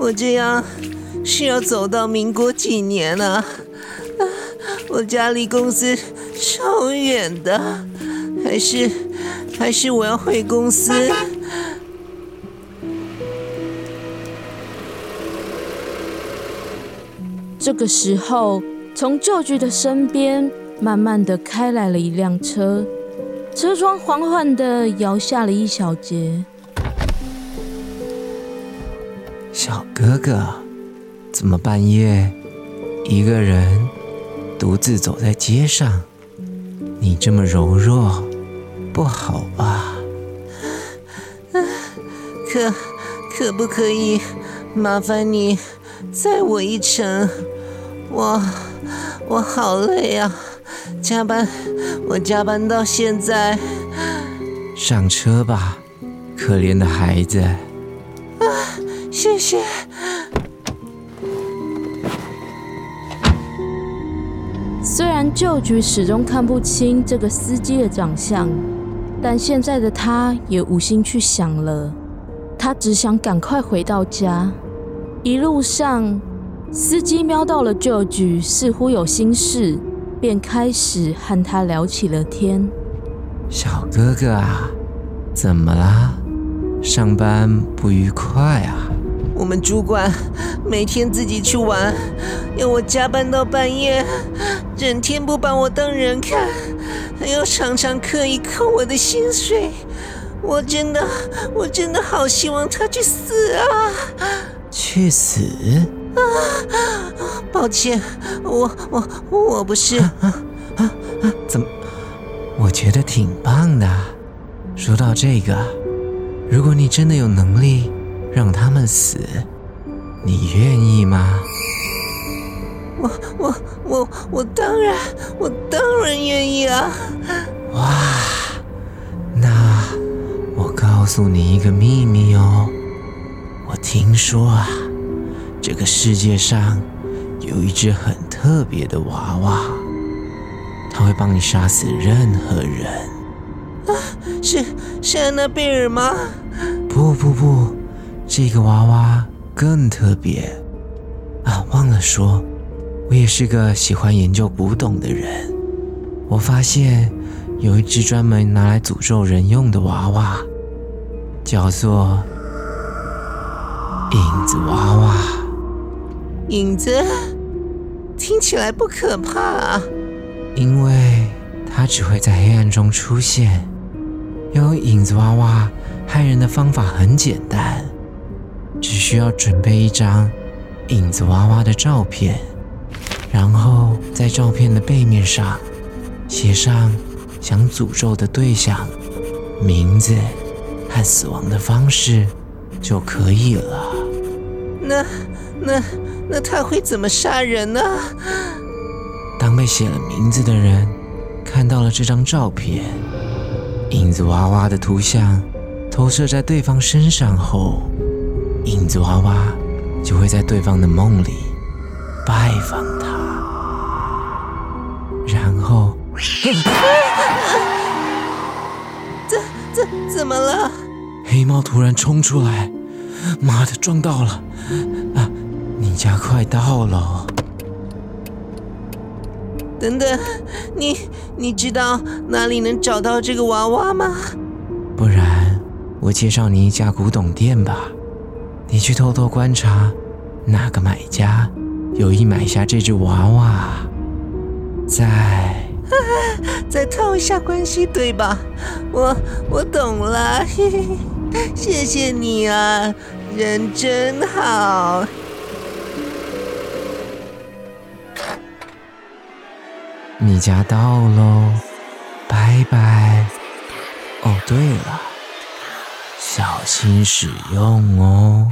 我这样是要走到民国几年啊？我家离公司超远的，还是还是我要回公司？这个时候，从旧居的身边慢慢的开来了一辆车，车窗缓缓的摇下了一小截。小哥哥，怎么半夜一个人独自走在街上？你这么柔弱，不好吧？可可不可以麻烦你载我一程？我我好累啊，加班我加班到现在。上车吧，可怜的孩子。虽然旧局始终看不清这个司机的长相，但现在的他也无心去想了。他只想赶快回到家。一路上。司机瞄到了旧局，似乎有心事，便开始和他聊起了天。小哥哥啊，怎么啦？上班不愉快啊？我们主管每天自己去玩，要我加班到半夜，整天不把我当人看，还要常常刻意扣我的薪水。我真的，我真的好希望他去死啊！去死？啊，抱歉，我我我不是啊啊啊！怎么？我觉得挺棒的。说到这个，如果你真的有能力让他们死，你愿意吗？我我我我当然，我当然愿意啊！哇，那我告诉你一个秘密哦，我听说啊。这个世界上有一只很特别的娃娃，它会帮你杀死任何人。啊，是是安娜贝尔吗？不不不，这个娃娃更特别。啊，忘了说，我也是个喜欢研究古董的人。我发现有一只专门拿来诅咒人用的娃娃，叫做影子娃娃。影子听起来不可怕，因为它只会在黑暗中出现。有影子娃娃害人的方法很简单，需要准备一张影子娃娃的照片，然后在照片的背面上写上想诅咒的对象、名字和死亡的方式就可以了。那那。那他会怎么杀人呢？当被写了名字的人看到了这张照片，影子娃娃的图像投射在对方身上后，影子娃娃就会在对方的梦里拜访他，然后，这这怎么了？黑猫突然冲出来，妈的，撞到了！啊！你家快到了。等等，你你知道哪里能找到这个娃娃吗？不然我介绍你一家古董店吧，你去偷偷观察哪个买家有意买下这只娃娃，再再套一下关系，对吧？我我懂了，嘿嘿，谢谢你啊，人真好。你家到喽，拜拜。哦，对了，小心使用哦。